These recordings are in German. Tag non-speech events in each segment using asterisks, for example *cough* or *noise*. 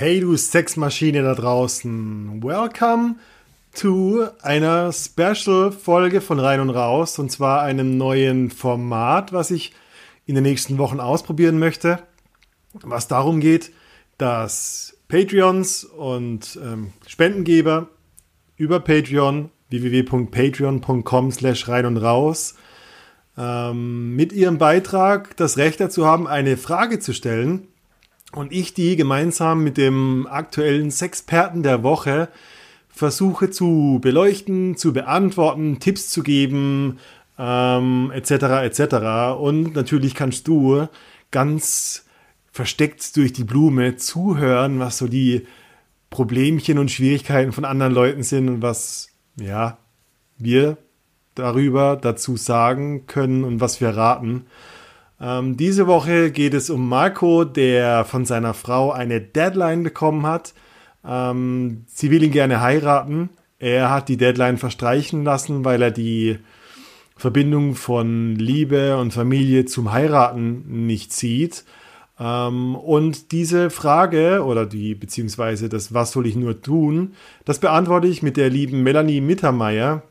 Hey du Sexmaschine da draußen. Welcome to einer Special-Folge von Rein und Raus. Und zwar einem neuen Format, was ich in den nächsten Wochen ausprobieren möchte. Was darum geht, dass Patreons und ähm, Spendengeber über Patreon www.patreon.com slash rein und raus ähm, mit ihrem Beitrag das Recht dazu haben, eine Frage zu stellen und ich die gemeinsam mit dem aktuellen Sexperten der Woche versuche zu beleuchten, zu beantworten, Tipps zu geben, ähm, etc. etc. Und natürlich kannst du ganz versteckt durch die Blume zuhören, was so die Problemchen und Schwierigkeiten von anderen Leuten sind und was ja wir darüber dazu sagen können und was wir raten. Ähm, diese Woche geht es um Marco, der von seiner Frau eine Deadline bekommen hat. Ähm, sie will ihn gerne heiraten. Er hat die Deadline verstreichen lassen, weil er die Verbindung von Liebe und Familie zum Heiraten nicht sieht. Ähm, und diese Frage oder die, beziehungsweise das, was soll ich nur tun, das beantworte ich mit der lieben Melanie Mittermeier,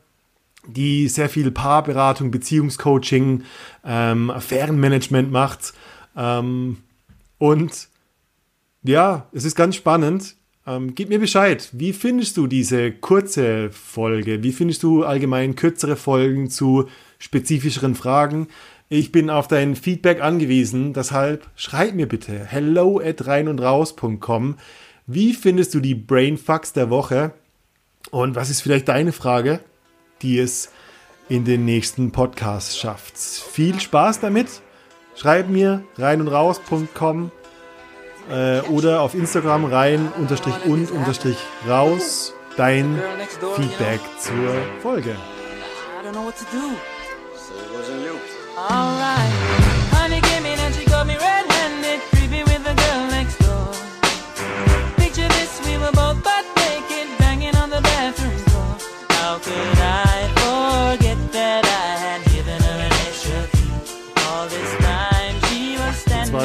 die sehr viel Paarberatung, Beziehungscoaching, ähm, Affärenmanagement macht. Ähm, und ja, es ist ganz spannend. Ähm, gib mir Bescheid. Wie findest du diese kurze Folge? Wie findest du allgemein kürzere Folgen zu spezifischeren Fragen? Ich bin auf dein Feedback angewiesen, deshalb schreib mir bitte hello at reinundraus.com. Wie findest du die Brainfucks der Woche? Und was ist vielleicht deine Frage? Die es in den nächsten Podcasts schafft. Viel Spaß damit. Schreib mir rein und raus.com äh, oder auf Instagram rein unterstrich und unterstrich raus dein Feedback zur Folge. Honey came in and she got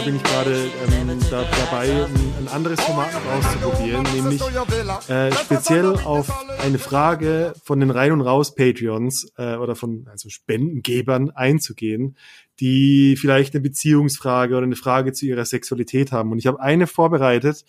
bin ich gerade ähm, da, dabei, ein, ein, anderes Format auszuprobieren, nämlich äh, speziell auf eine Frage von den Rein- und Raus-Patreons äh, oder von also Spendengebern einzugehen, die vielleicht eine Beziehungsfrage oder eine Frage zu ihrer Sexualität haben. Und ich habe eine vorbereitet,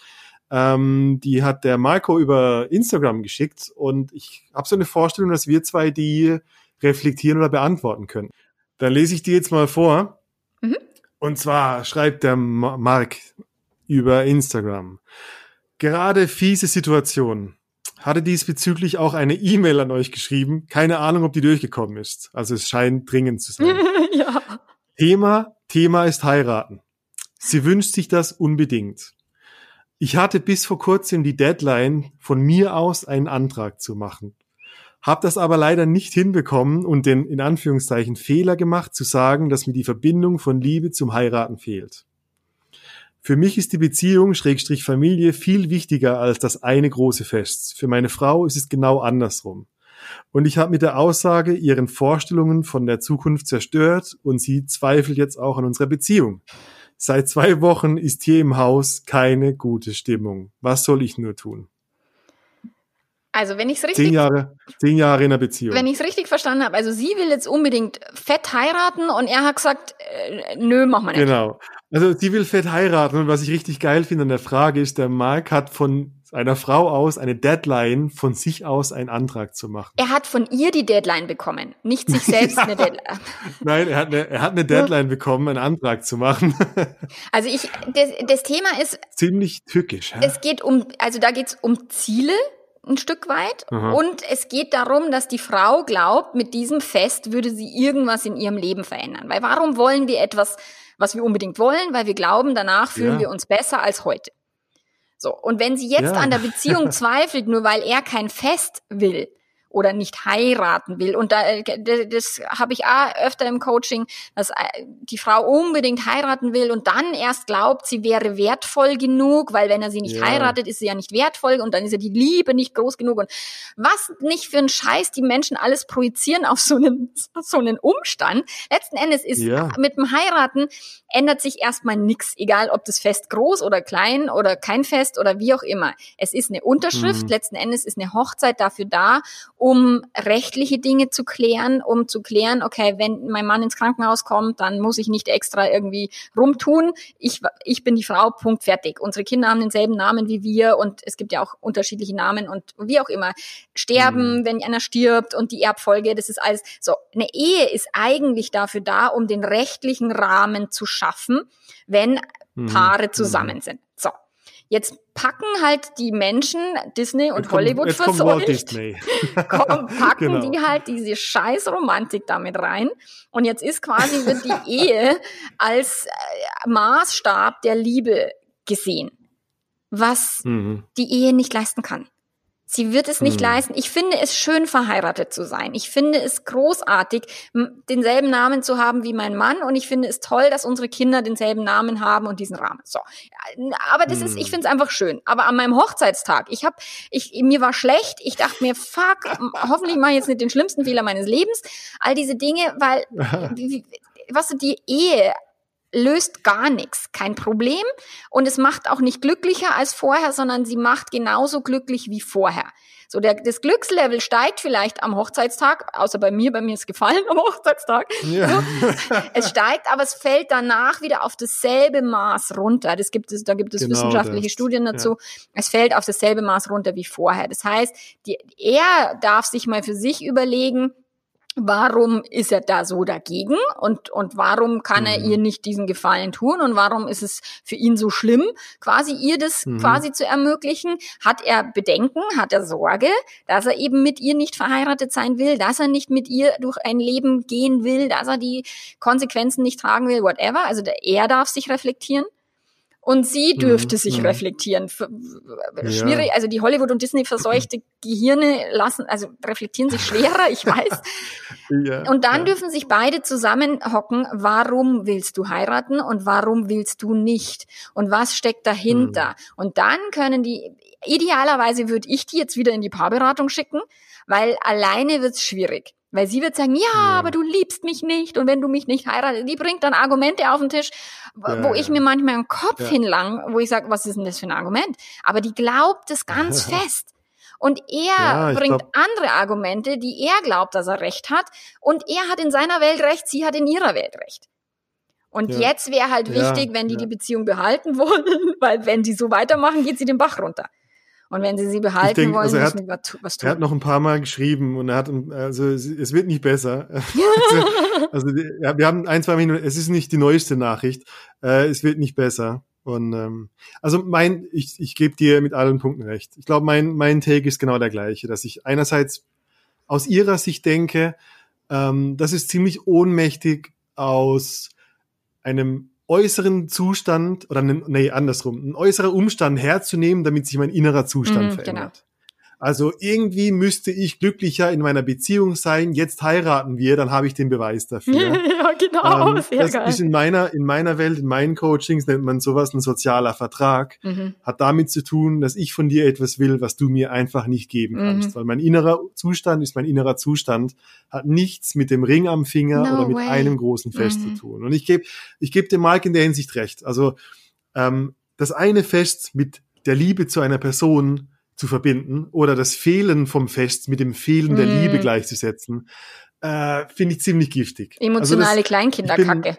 ähm, die hat der Marco über Instagram geschickt und ich habe so eine Vorstellung, dass wir zwei die reflektieren oder beantworten können. Dann lese ich die jetzt mal vor. Mhm. Und zwar schreibt der Mark über Instagram. Gerade fiese Situation. Hatte diesbezüglich auch eine E-Mail an euch geschrieben. Keine Ahnung, ob die durchgekommen ist. Also es scheint dringend zu sein. *laughs* ja. Thema, Thema ist heiraten. Sie wünscht sich das unbedingt. Ich hatte bis vor kurzem die Deadline, von mir aus einen Antrag zu machen. Hab das aber leider nicht hinbekommen und den in Anführungszeichen Fehler gemacht, zu sagen, dass mir die Verbindung von Liebe zum Heiraten fehlt. Für mich ist die Beziehung Schrägstrich Familie viel wichtiger als das eine große Fest. Für meine Frau ist es genau andersrum. Und ich habe mit der Aussage ihren Vorstellungen von der Zukunft zerstört und sie zweifelt jetzt auch an unserer Beziehung. Seit zwei Wochen ist hier im Haus keine gute Stimmung. Was soll ich nur tun? Also wenn ich es richtig zehn Jahre, zehn Jahre in einer Beziehung. Wenn ich es richtig verstanden habe, also sie will jetzt unbedingt fett heiraten und er hat gesagt, äh, nö, mach mal nicht. Genau. Also sie will fett heiraten und was ich richtig geil finde an der Frage ist, der Mark hat von einer Frau aus eine Deadline, von sich aus einen Antrag zu machen. Er hat von ihr die Deadline bekommen, nicht sich selbst *laughs* ja. eine Deadline. Nein, er hat eine, er hat eine Deadline bekommen, einen Antrag zu machen. *laughs* Also ich, das, das Thema ist ziemlich tückisch. Ja? Es geht um, also da geht es um Ziele, ein Stück weit. Aha. Und es geht darum, dass die Frau glaubt, mit diesem Fest würde sie irgendwas in ihrem Leben verändern. Weil warum wollen wir etwas, was wir unbedingt wollen? Weil wir glauben, danach fühlen ja. wir uns besser als heute. So. Und wenn sie jetzt ja. an der Beziehung *laughs* zweifelt, nur weil er kein Fest will, oder nicht heiraten will. Und da, äh, das habe ich auch öfter im Coaching, dass äh, die Frau unbedingt heiraten will und dann erst glaubt, sie wäre wertvoll genug, weil wenn er sie nicht ja. heiratet, ist sie ja nicht wertvoll und dann ist ja die Liebe nicht groß genug. Und was nicht für ein Scheiß die Menschen alles projizieren auf so einen, *laughs* so einen Umstand. Letzten Endes ist ja. mit dem Heiraten ändert sich erstmal nichts, egal ob das Fest groß oder klein oder kein Fest oder wie auch immer. Es ist eine Unterschrift, mhm. letzten Endes ist eine Hochzeit dafür da, um rechtliche Dinge zu klären, um zu klären, okay, wenn mein Mann ins Krankenhaus kommt, dann muss ich nicht extra irgendwie rumtun. Ich, ich bin die Frau, Punkt, fertig. Unsere Kinder haben denselben Namen wie wir und es gibt ja auch unterschiedliche Namen und wie auch immer. Sterben, mhm. wenn einer stirbt und die Erbfolge, das ist alles so. Eine Ehe ist eigentlich dafür da, um den rechtlichen Rahmen zu schaffen, wenn mhm. Paare mhm. zusammen sind. So. Jetzt packen halt die Menschen Disney und kommt, Hollywood verseucht, *laughs* packen genau. die halt diese scheiß Romantik damit rein. Und jetzt ist quasi wird die *laughs* Ehe als äh, Maßstab der Liebe gesehen, was mhm. die Ehe nicht leisten kann. Sie wird es nicht hm. leisten. Ich finde es schön, verheiratet zu sein. Ich finde es großartig, denselben Namen zu haben wie mein Mann. Und ich finde es toll, dass unsere Kinder denselben Namen haben und diesen Rahmen. So. Aber das hm. ist, ich hm. finde es einfach schön. Aber an meinem Hochzeitstag, ich habe, ich, mir war schlecht. Ich dachte mir, fuck, hoffentlich mache ich jetzt nicht den schlimmsten Fehler meines Lebens. All diese Dinge, weil, *laughs* was du, die Ehe löst gar nichts, kein Problem. Und es macht auch nicht glücklicher als vorher, sondern sie macht genauso glücklich wie vorher. So, der, das Glückslevel steigt vielleicht am Hochzeitstag, außer bei mir, bei mir ist gefallen am Hochzeitstag. Ja. So, es steigt, aber es fällt danach wieder auf dasselbe Maß runter. Das gibt es, da gibt es genau wissenschaftliche das. Studien dazu. Ja. Es fällt auf dasselbe Maß runter wie vorher. Das heißt, die, er darf sich mal für sich überlegen, warum ist er da so dagegen und, und warum kann mhm. er ihr nicht diesen Gefallen tun und warum ist es für ihn so schlimm, quasi ihr das mhm. quasi zu ermöglichen? Hat er Bedenken, hat er Sorge, dass er eben mit ihr nicht verheiratet sein will, dass er nicht mit ihr durch ein Leben gehen will, dass er die Konsequenzen nicht tragen will, whatever. Also der, er darf sich reflektieren und sie mhm, dürfte mhm. sich reflektieren. Schwierig, ja. also die Hollywood und Disney verseuchte Gehirne lassen, also reflektieren sich schwerer, ich weiß. *laughs* ja, und dann ja. dürfen sich beide zusammenhocken, warum willst du heiraten und warum willst du nicht? Und was steckt dahinter? Mhm. Und dann können die, idealerweise würde ich die jetzt wieder in die Paarberatung schicken, weil alleine wird's schwierig. Weil sie wird sagen, ja, ja, aber du liebst mich nicht und wenn du mich nicht heiratest, die bringt dann Argumente auf den Tisch, ja, wo ja. ich mir manchmal einen Kopf hinlang, wo ich sage, was ist denn das für ein Argument? Aber die glaubt es ganz *laughs* fest. Und er bringt glaub... andere Argumente, die er glaubt, dass er recht hat. Und er hat in seiner Welt recht, sie hat in ihrer Welt recht. Und jetzt wäre halt wichtig, wenn die die Beziehung behalten *laughs* wollen, weil wenn die so weitermachen, geht sie den Bach runter. Und wenn sie sie behalten denk, wollen, also müssen wir was tun. Er hat noch ein paar Mal geschrieben und er hat, also es wird nicht besser. *laughs* also ja, wir haben ein, zwei Minuten, es ist nicht die neueste Nachricht, äh, es wird nicht besser. Und ähm, also mein, ich, ich gebe dir mit allen Punkten recht. Ich glaube, mein, mein Take ist genau der gleiche, dass ich einerseits aus ihrer Sicht denke, ähm, das ist ziemlich ohnmächtig aus einem äußeren Zustand oder nee, andersrum, ein äußerer Umstand herzunehmen, damit sich mein innerer Zustand mhm, verändert. Also irgendwie müsste ich glücklicher in meiner Beziehung sein. Jetzt heiraten wir, dann habe ich den Beweis dafür. *laughs* ja, genau. Ähm, *laughs* sehr das geil. ist in meiner, in meiner Welt, in meinen Coachings nennt man sowas ein sozialer Vertrag. Mhm. Hat damit zu tun, dass ich von dir etwas will, was du mir einfach nicht geben kannst. Mhm. Weil mein innerer Zustand ist mein innerer Zustand, hat nichts mit dem Ring am Finger no oder mit way. einem großen Fest mhm. zu tun. Und ich gebe, ich gebe dem Mark in der Hinsicht recht. Also ähm, das eine Fest mit der Liebe zu einer Person zu verbinden oder das Fehlen vom Fest mit dem Fehlen der mm. Liebe gleichzusetzen, äh, finde ich ziemlich giftig. Emotionale also das, Kleinkinderkacke.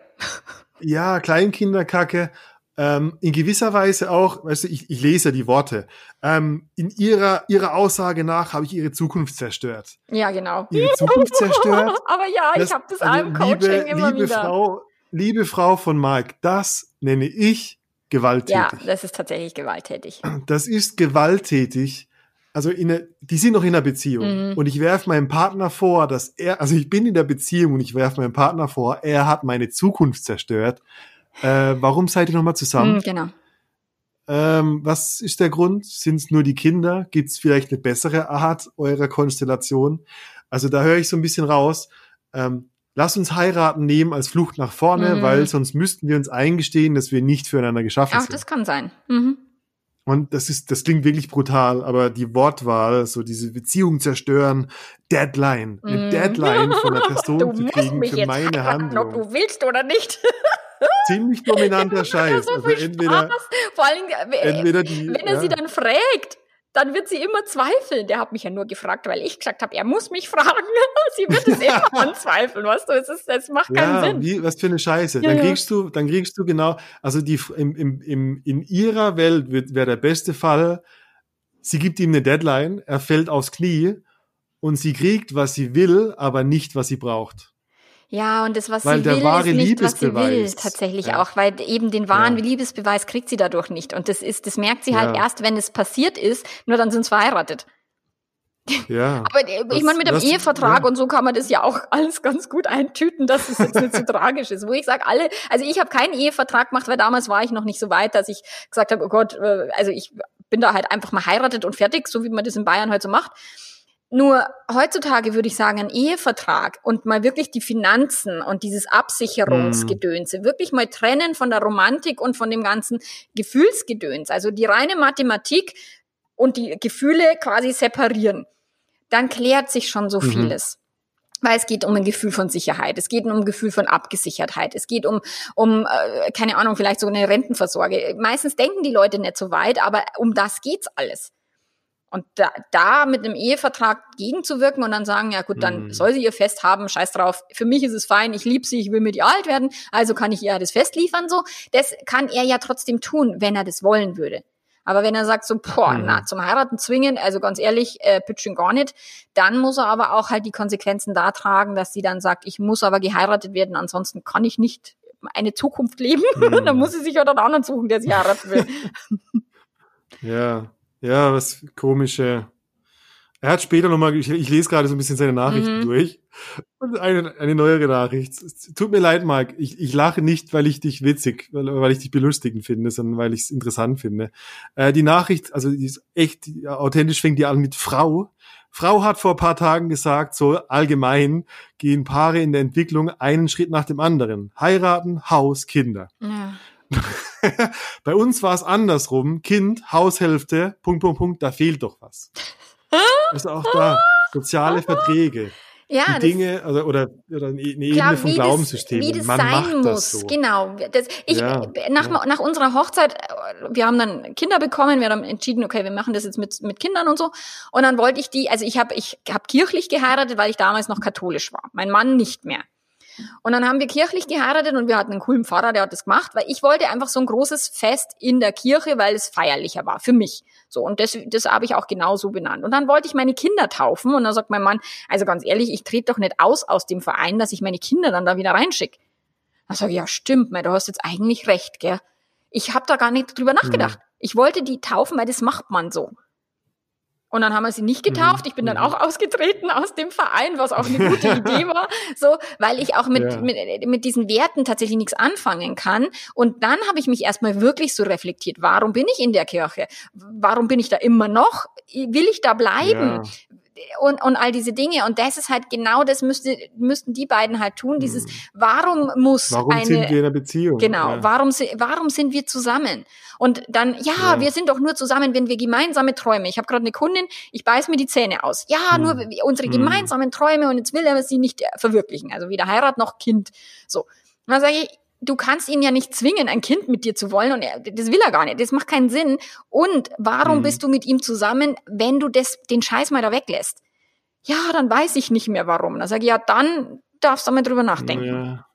Bin, ja, Kleinkinderkacke. Ähm, in gewisser Weise auch, weißt du, ich, ich lese die Worte. Ähm, in ihrer, ihrer Aussage nach habe ich ihre Zukunft zerstört. Ja, genau. Ihre Zukunft zerstört. *laughs* Aber ja, das, ich habe das also, im Coaching liebe, immer liebe wieder. Frau, liebe Frau von Mark, das nenne ich gewalttätig. Ja, das ist tatsächlich gewalttätig. Das ist gewalttätig. Also in eine, die sind noch in einer Beziehung. Mhm. Und ich werfe meinem Partner vor, dass er, also ich bin in der Beziehung und ich werfe meinem Partner vor, er hat meine Zukunft zerstört. Äh, warum seid ihr nochmal zusammen? Mhm, genau. Ähm, was ist der Grund? Sind es nur die Kinder? Gibt es vielleicht eine bessere Art eurer Konstellation? Also da höre ich so ein bisschen raus. Ähm, lass uns heiraten nehmen als Flucht nach vorne, mhm. weil sonst müssten wir uns eingestehen, dass wir nicht füreinander geschaffen Ach, sind. Ach, das kann sein. Mhm. Und das ist, das klingt wirklich brutal, aber die Wortwahl, so diese Beziehung zerstören, Deadline, eine mm. Deadline von der *laughs* Person zu kriegen für meine Handlung. Ob du willst oder nicht. *laughs* Ziemlich dominanter Scheiß. So also entweder, Vor allem, äh, entweder die, wenn er ja. sie dann fragt, dann wird sie immer zweifeln. Der hat mich ja nur gefragt, weil ich gesagt habe, er muss mich fragen. *laughs* sie wird es immer *laughs* anzweifeln, weißt du? Es, ist, es macht keinen ja, Sinn. Wie, was für eine Scheiße. Ja, dann kriegst du, dann kriegst du genau, also die im, im, im, in ihrer Welt wäre der beste Fall, sie gibt ihm eine Deadline, er fällt aufs Knie und sie kriegt, was sie will, aber nicht, was sie braucht. Ja, und das, was weil sie will, ist nicht, was sie will, tatsächlich ja. auch, weil eben den wahren ja. Liebesbeweis kriegt sie dadurch nicht. Und das ist, das merkt sie halt erst, wenn es passiert ist, nur dann sind sie verheiratet. Ja. *laughs* Aber ich meine, mit dem Ehevertrag ja. und so kann man das ja auch *laughs* alles ganz gut eintüten, dass es jetzt nicht so *laughs* tragisch ist. Wo ich sage, alle, also ich habe keinen Ehevertrag gemacht, weil damals war ich noch nicht so weit, dass ich gesagt habe, oh Gott, äh, also ich bin da halt einfach mal heiratet und fertig, so wie man das in Bayern halt so macht. Nur heutzutage würde ich sagen, ein Ehevertrag und mal wirklich die Finanzen und dieses Absicherungsgedönse, mm. wirklich mal trennen von der Romantik und von dem ganzen Gefühlsgedöns, also die reine Mathematik und die Gefühle quasi separieren. Dann klärt sich schon so mhm. vieles. Weil es geht um ein Gefühl von Sicherheit, es geht um ein Gefühl von Abgesichertheit, es geht um, um äh, keine Ahnung, vielleicht so eine Rentenversorge. Meistens denken die Leute nicht so weit, aber um das geht's alles. Und da, da mit einem Ehevertrag gegenzuwirken und dann sagen, ja gut, dann mhm. soll sie ihr Fest haben, scheiß drauf. Für mich ist es fein, ich liebe sie, ich will mit ihr alt werden, also kann ich ihr das Fest liefern so. Das kann er ja trotzdem tun, wenn er das wollen würde. Aber wenn er sagt so, boah, mhm. na, zum Heiraten zwingen, also ganz ehrlich, äh, pitching gar nicht, dann muss er aber auch halt die Konsequenzen da tragen, dass sie dann sagt, ich muss aber geheiratet werden, ansonsten kann ich nicht eine Zukunft leben. Mhm. *laughs* dann muss sie sich auch einen anderen suchen, der sie heiraten will. *laughs* ja. Ja, was komische. Er hat später nochmal, ich, ich lese gerade so ein bisschen seine Nachrichten mhm. durch. Und eine, eine neuere Nachricht. Tut mir leid, Marc. Ich, ich lache nicht, weil ich dich witzig, weil, weil ich dich belustigend finde, sondern weil ich es interessant finde. Äh, die Nachricht, also die ist echt authentisch, fängt die an mit Frau. Frau hat vor paar Tagen gesagt, so allgemein gehen Paare in der Entwicklung einen Schritt nach dem anderen. Heiraten, Haus, Kinder. Ja. *laughs* *laughs* Bei uns war es andersrum. Kind, Haushälfte, Punkt, Punkt, Punkt, da fehlt doch was. *laughs* Also auch da, soziale Verträge. Ja, die Dinge oder, oder, oder eine Ebene klar, von Glaubenssystemen. Wie das Man sein muss, so. genau. Das, ich, ja, nach, ja. nach unserer Hochzeit, wir haben dann Kinder bekommen, wir haben entschieden, okay, wir machen das jetzt mit, mit Kindern und so. Und dann wollte ich die, also ich habe ich hab kirchlich geheiratet, weil ich damals noch katholisch war. Mein Mann nicht mehr. Und dann haben wir kirchlich geheiratet und wir hatten einen coolen Pfarrer, der hat das gemacht, weil ich wollte einfach so ein großes Fest in der Kirche, weil es feierlicher war für mich. So, und das, das habe ich auch genauso benannt. Und dann wollte ich meine Kinder taufen und dann sagt mein Mann, also ganz ehrlich, ich trete doch nicht aus aus dem Verein, dass ich meine Kinder dann da wieder reinschicke. Da sage ich, ja stimmt, du hast jetzt eigentlich recht, gell. Ich habe da gar nicht drüber nachgedacht. Mhm. Ich wollte die taufen, weil das macht man so. Und dann haben wir sie nicht getauft. Mhm. Ich bin dann mhm. auch ausgetreten aus dem Verein, was auch eine gute Idee war. So, weil ich auch mit, ja. mit, mit diesen Werten tatsächlich nichts anfangen kann. Und dann habe ich mich erstmal wirklich so reflektiert. Warum bin ich in der Kirche? Warum bin ich da immer noch? Will ich da bleiben? Ja und, und all diese Dinge. Und das ist halt genau das müsste, müssten die beiden halt tun. Dieses, mhm. warum muss warum eine. Warum sind wir in einer Beziehung? Genau. Ja. Warum, warum sind wir zusammen? Und dann, ja, ja, wir sind doch nur zusammen, wenn wir gemeinsame Träume. Ich habe gerade eine Kundin, ich beiß mir die Zähne aus. Ja, mhm. nur unsere mhm. gemeinsamen Träume und jetzt will er sie nicht verwirklichen. Also weder Heirat noch Kind. So. Und dann sage ich, du kannst ihn ja nicht zwingen, ein Kind mit dir zu wollen und er, das will er gar nicht. Das macht keinen Sinn. Und warum mhm. bist du mit ihm zusammen, wenn du das, den Scheiß mal da weglässt? Ja, dann weiß ich nicht mehr warum. Dann sage ich, ja, dann darfst du mal drüber nachdenken. Ja.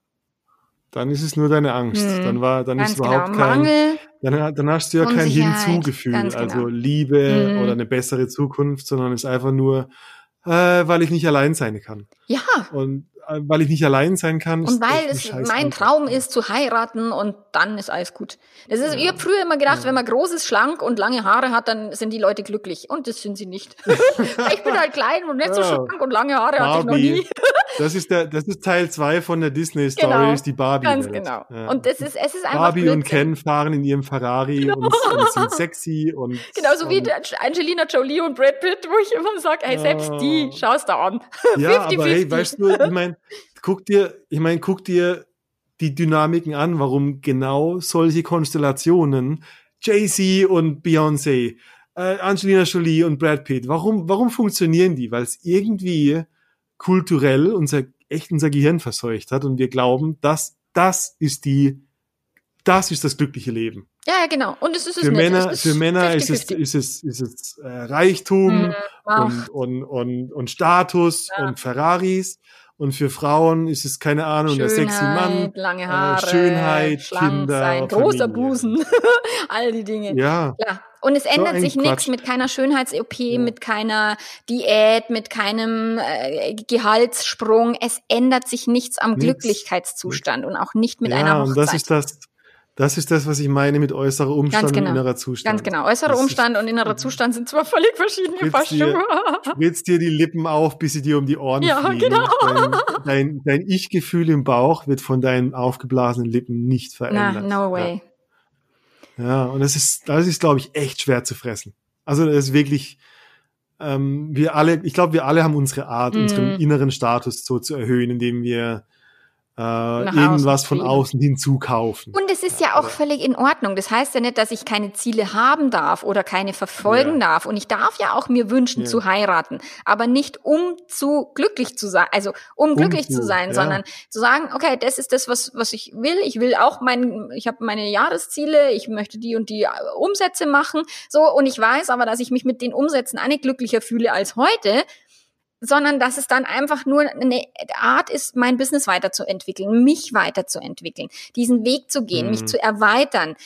Dann ist es nur deine Angst. Mhm. Dann war, dann Ganz ist überhaupt genau. kein, Mangel, dann, dann hast du ja kein Hinzugefühl, genau. also Liebe mhm. oder eine bessere Zukunft, sondern es ist einfach nur, äh, weil ich nicht allein sein kann. Ja. Und weil ich nicht allein sein kann. Und weil es mein Traum ist, zu heiraten und dann ist alles gut. Das ist, ja. ich habe früher immer gedacht, ja. wenn man groß ist, schlank und lange Haare hat, dann sind die Leute glücklich. Und das sind sie nicht. *laughs* ich bin halt klein und nicht so schlank und lange Haare Barbie. hatte ich noch nie. Das ist, der, das ist Teil 2 von der Disney-Story, genau, ist die Barbie. Ganz genau. Ja. Und das ist, es ist einfach Barbie Blödsinn. und Ken fahren in ihrem Ferrari genau. und, und, sind sexy und. *laughs* Genauso wie Angelina Jolie und Brad Pitt, wo ich immer sage, hey, selbst die, schau's da an. *laughs* Ja, 50, aber 50. hey, weißt du, ich meine, guck dir, ich meine, guck dir die Dynamiken an, warum genau solche Konstellationen Jay-Z und Beyoncé, äh, Angelina Jolie und Brad Pitt, warum, warum funktionieren die? Weil es irgendwie kulturell unser, echt unser Gehirn verseucht hat und wir glauben, dass das ist die, das ist das glückliche Leben. Ja, genau. Und es ist es für nicht. Männer, es ist für Männer 50, ist es, ist es, ist es äh, Reichtum mhm, und, und, und, und Status ja. und Ferraris. Und für Frauen ist es, keine Ahnung, Schönheit, der sexy Mann. Lange äh, Haare, Schönheit, Kinder. Sein, großer Busen. *laughs* All die Dinge. Ja. ja. Und es ändert so sich nichts mit keiner Schönheits-OP, ja. mit keiner Diät, mit keinem äh, Gehaltssprung. Es ändert sich nichts am nichts. Glücklichkeitszustand und auch nicht mit ja, einer Hochzeit. Und das ist das, das ist das, was ich meine mit äußerer Umstand genau. und innerer Zustand. Ganz genau. Äußerer Umstand und innerer *laughs* Zustand sind zwar völlig verschiedene Schuhe. Spritzt dir die Lippen auf, bis sie dir um die Ohren ja, fliegen. Genau. Dein, dein, dein Ich-Gefühl im Bauch wird von deinen aufgeblasenen Lippen nicht verändert. Na, no way. Ja, ja und das ist, das ist, glaube ich, echt schwer zu fressen. Also das ist wirklich, ähm, wir alle, ich glaube, wir alle haben unsere Art, mm. unseren inneren Status so zu erhöhen, indem wir äh, irgendwas von außen hinzukaufen. Und es ist ja, ja auch völlig in Ordnung. Das heißt ja nicht, dass ich keine Ziele haben darf oder keine verfolgen ja. darf. Und ich darf ja auch mir wünschen ja. zu heiraten, aber nicht um zu glücklich zu sein, also um, um glücklich zu, sein, sondern zu sagen, okay, das ist das, was was ich will. Ich will auch mein, ich habe meine Jahresziele, ich möchte die und die äh, Umsätze machen, so und ich weiß aber, dass ich mich mit den Umsätzen auch nicht glücklicher fühle als heute sondern dass es dann einfach nur eine Art ist, mein Business weiterzuentwickeln, mich weiterzuentwickeln, diesen Weg zu gehen, mhm. mich zu erweitern.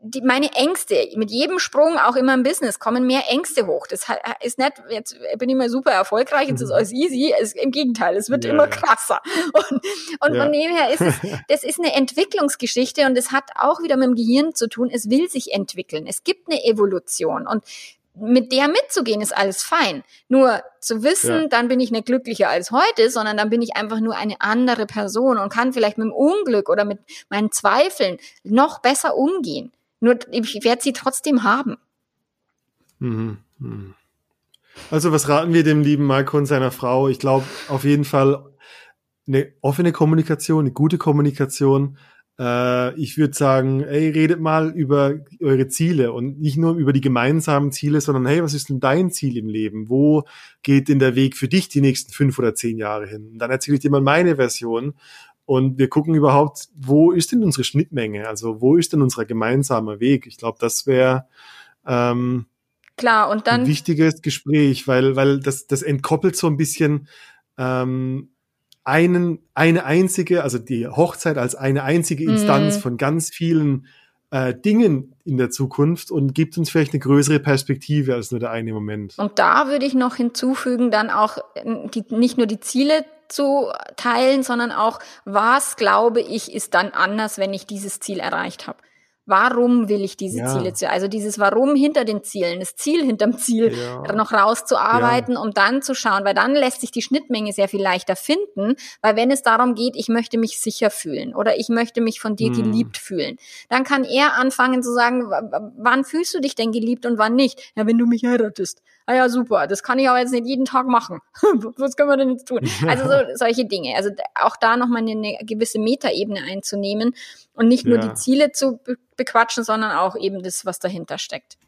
Die, meine Ängste, mit jedem Sprung auch immer im Business kommen mehr Ängste hoch. Das ist nicht, jetzt bin ich mal super erfolgreich, jetzt ist mhm. alles easy. Es, Im Gegenteil, es wird ja, immer krasser. Und, und ja. von dem her ist es, *laughs* das ist eine Entwicklungsgeschichte und es hat auch wieder mit dem Gehirn zu tun. Es will sich entwickeln. Es gibt eine Evolution und mit der mitzugehen ist alles fein. Nur zu wissen, ja. dann bin ich nicht glücklicher als heute, sondern dann bin ich einfach nur eine andere Person und kann vielleicht mit dem Unglück oder mit meinen Zweifeln noch besser umgehen. Nur ich werde sie trotzdem haben. Mhm. Mhm. Also was raten wir dem lieben Marco und seiner Frau? Ich glaube auf jeden Fall eine offene Kommunikation, eine gute Kommunikation, äh, ich würde sagen, ey, redet mal über eure Ziele und nicht nur über die gemeinsamen Ziele, sondern hey, was ist denn dein Ziel im Leben? Wo geht denn der Weg für dich die nächsten fünf oder zehn Jahre hin? Und dann erzähle ich dir mal meine Version und wir gucken überhaupt, wo ist denn unsere Schnittmenge? Also wo ist denn unser gemeinsamer Weg? Ich glaube, das wäre ähm, klar und dann ein wichtiges Gespräch, weil weil das das entkoppelt so ein bisschen ähm, einen, eine einzige, also die Hochzeit als eine einzige Instanz mm. von ganz vielen äh, Dingen in der Zukunft und gibt uns vielleicht eine größere Perspektive als nur der eine Moment. Und da würde ich noch hinzufügen, dann auch äh, die, nicht nur die Ziele zu teilen, sondern auch, was glaube ich, ist dann anders, wenn ich dieses Ziel erreicht habe. Warum will ich diese ja. Ziele zu? Also dieses Warum hinter den Zielen, das Ziel hinterm Ziel ja. noch rauszuarbeiten, ja. um dann zu schauen, weil dann lässt sich die Schnittmenge sehr viel leichter finden, weil wenn es darum geht, ich möchte mich sicher fühlen oder ich möchte mich von dir hm. geliebt fühlen, dann kann er anfangen zu sagen, wann fühlst du dich denn geliebt und wann nicht? Ja, wenn du mich heiratest ah ja, super, das kann ich aber jetzt nicht jeden Tag machen. *laughs* Was können wir denn jetzt tun? *laughs* Also so, solche Dinge. Also auch da nochmal eine, eine gewisse Metaebene einzunehmen und nicht nur ja. die Ziele zu be bequatschen, sondern auch eben das, was dahinter steckt.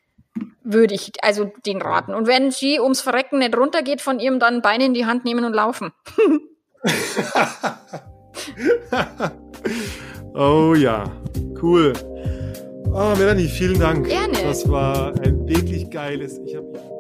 Würde ich also den raten. Und wenn sie ums Verrecken nicht runtergeht von ihrem, dann Beine in die Hand nehmen und laufen. *laughs* oh ja, cool. Oh, Melanie, vielen Dank. Gerne. Das war ein wirklich geiles. Ich habe